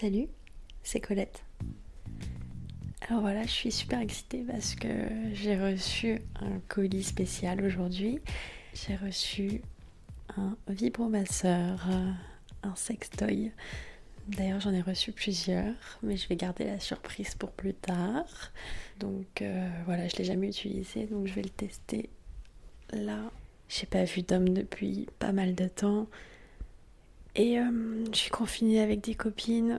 Salut, c'est Colette. Alors voilà, je suis super excitée parce que j'ai reçu un colis spécial aujourd'hui. J'ai reçu un vibromasseur, un sextoy. D'ailleurs, j'en ai reçu plusieurs, mais je vais garder la surprise pour plus tard. Donc euh, voilà, je l'ai jamais utilisé, donc je vais le tester là. J'ai pas vu d'homme depuis pas mal de temps. Et euh, je suis confinée avec des copines.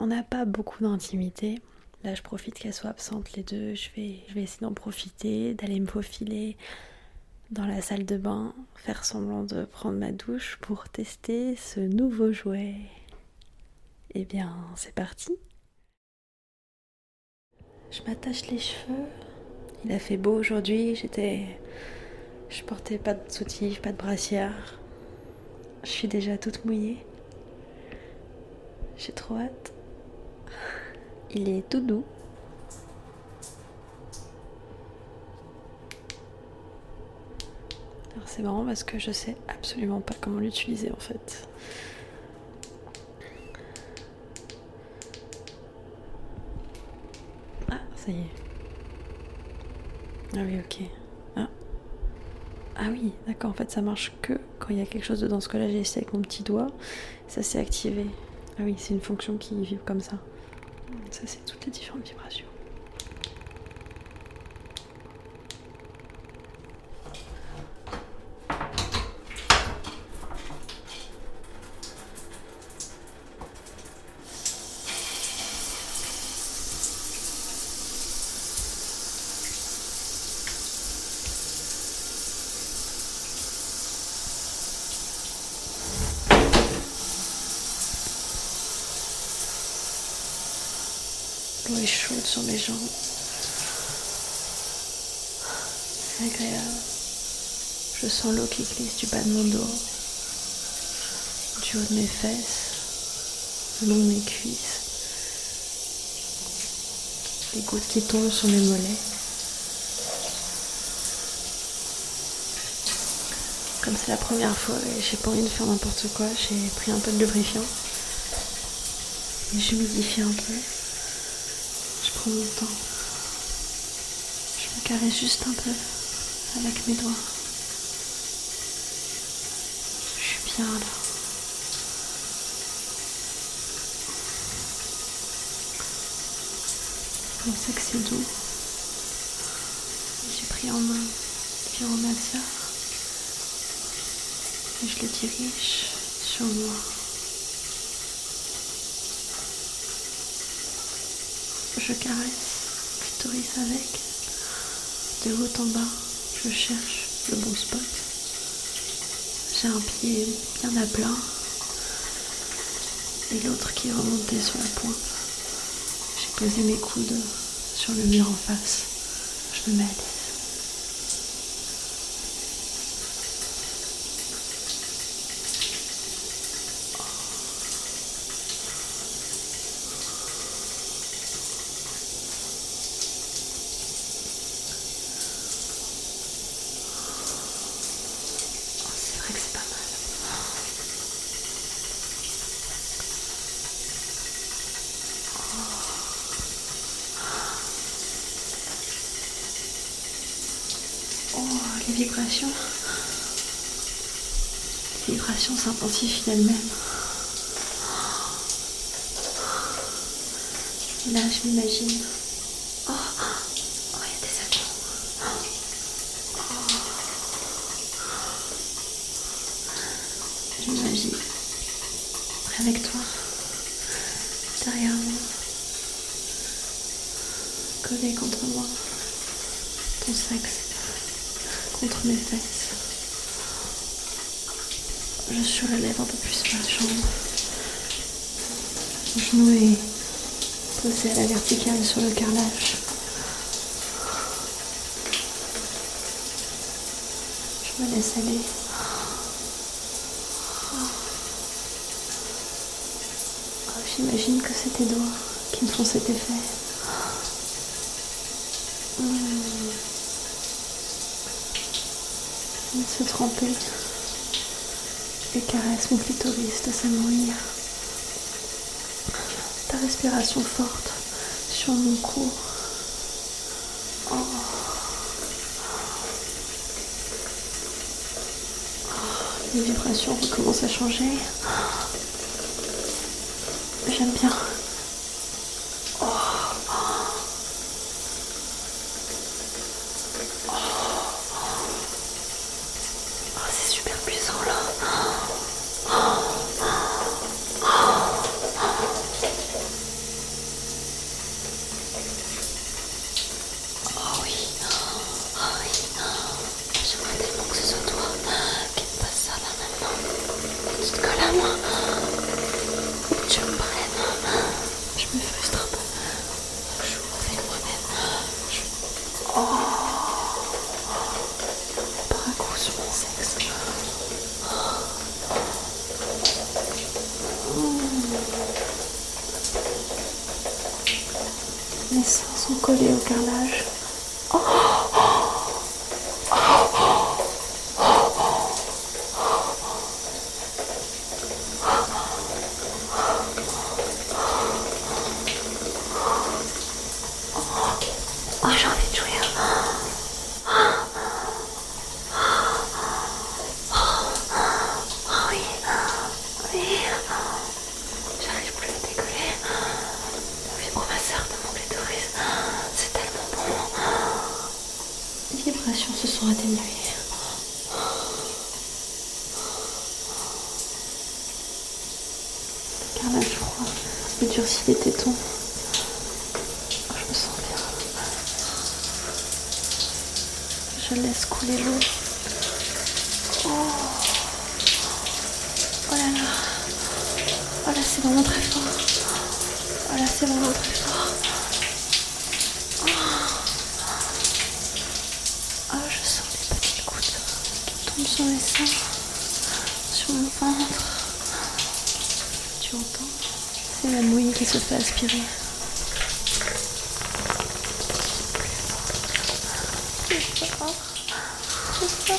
On n'a pas beaucoup d'intimité. Là, je profite qu'elles soient absentes les deux. Je vais, je vais essayer d'en profiter, d'aller me faufiler dans la salle de bain, faire semblant de prendre ma douche pour tester ce nouveau jouet. Eh bien, c'est parti. Je m'attache les cheveux. Il a fait beau aujourd'hui. J'étais. Je portais pas de soutif, pas de brassière. Je suis déjà toute mouillée. J'ai trop hâte. Il est tout doux. Alors c'est marrant parce que je sais absolument pas comment l'utiliser en fait. Ah, ça y est. Ah oui, ok. Ah. Ah oui, d'accord, en fait ça marche que quand il y a quelque chose dedans. Ce que là j'ai essayé avec mon petit doigt, ça s'est activé. Ah oui, c'est une fonction qui vibre comme ça. Ça c'est toutes les différentes vibrations. L'eau est chaude sur mes jambes. C'est agréable. Je sens l'eau qui glisse du bas de mon dos, du haut de mes fesses, le long de mes cuisses. Les gouttes qui tombent sur mes mollets. Comme c'est la première fois et j'ai pas envie de faire n'importe quoi, j'ai pris un peu de lubrifiant. Et j'humidifie un peu. Je prends mon temps. Je me caresse juste un peu avec mes doigts. Je suis bien là. Pensais que c'est doux. J'ai pris en main le pyromasseur et je le dirige sur moi. Je caresse, clitoris avec. De haut en bas, je cherche le bon spot. J'ai un pied bien à plat et l'autre qui est remonté sur la pointe. J'ai posé mes coudes sur le mur en face. Je me mets à l'aise. Les vibrations. Les vibrations s'intensifient d'elles-mêmes. Là, je m'imagine. Oh, oh, il y a des avions. Je m'imagine avec toi, derrière moi, collé contre moi, ton sexe mes fesses. Je surélève un peu plus ma jambe. Mon genou est posé à la verticale sur le carrelage. Je me laisse aller. Oh, J'imagine que c'est tes doigts qui me font cet effet. Mmh. Se tremper et caresse mon clitoris de s'amourir. Ta respiration forte sur mon cou. Oh. Oh, Les vibrations recommencent à changer. J'aime bien. Oh, c'est super puissant là. Oh oui, oh oui. J'aimerais tellement que ce soit toi qui me fasse ça là maintenant. Que tu te colles à moi. Que tu me prennes. Je me frustre un peu. Je joue avec moi-même. Je... Oh. Par un coup sur mon sexe. Mes seins sont collés au carrelage. Oh, j'ai envie de jouer. Oh oui, oui. J'arrive plus à décoller. Le vibromasseur de mon clitoris, c'est tellement bon. Les vibrations se sont atténuées. Le carrelage froid me durcit les tétons. Je me sens bien. Je laisse couler l'eau. Oh. Oh là là. Oh là, c'est vraiment très fort. Oh là, c'est vraiment très fort. Oh. Oh, je sens les petites gouttes qui tombent sur mes seins, sur mon ventre. Tu entends C'est la mouille qui se fait aspirer. Je sors. Je sors.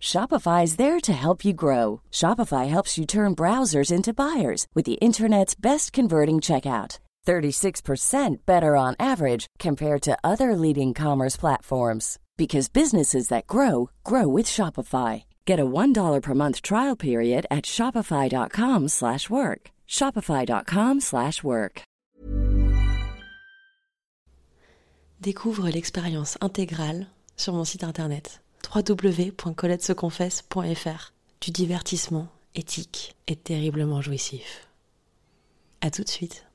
Shopify is there to help you grow. Shopify helps you turn browsers into buyers with the internet's best converting checkout. 36% better on average compared to other leading commerce platforms because businesses that grow grow with Shopify. Get a $1 per month trial period at shopify.com/work. shopify.com/work. Découvre l'expérience intégrale sur mon site internet www.coletteseconfesse.fr du divertissement éthique et terriblement jouissif. À tout de suite.